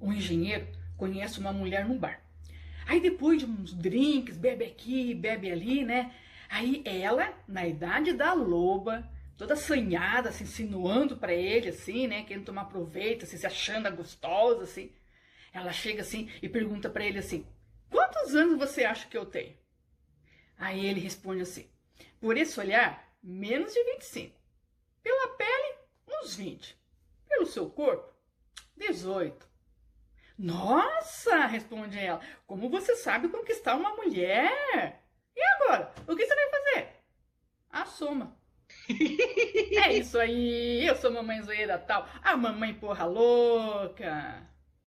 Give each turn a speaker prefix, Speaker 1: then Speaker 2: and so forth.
Speaker 1: um engenheiro conhece uma mulher no bar. Aí depois de uns drinks, bebe aqui, bebe ali, né? Aí ela, na idade da loba, toda assanhada, assim, insinuando para ele, assim, né? Querendo tomar proveito, assim, se achando gostosa, assim. Ela chega assim e pergunta para ele assim: Quantos anos você acha que eu tenho? Aí ele responde assim: Por esse olhar, menos de 25. Pela pele, uns 20. Pelo seu corpo, 18. Nossa, responde ela, como você sabe conquistar uma mulher? E agora, o que você vai fazer? Assuma. é isso aí, eu sou mamãe zoeira tal, a mamãe porra louca.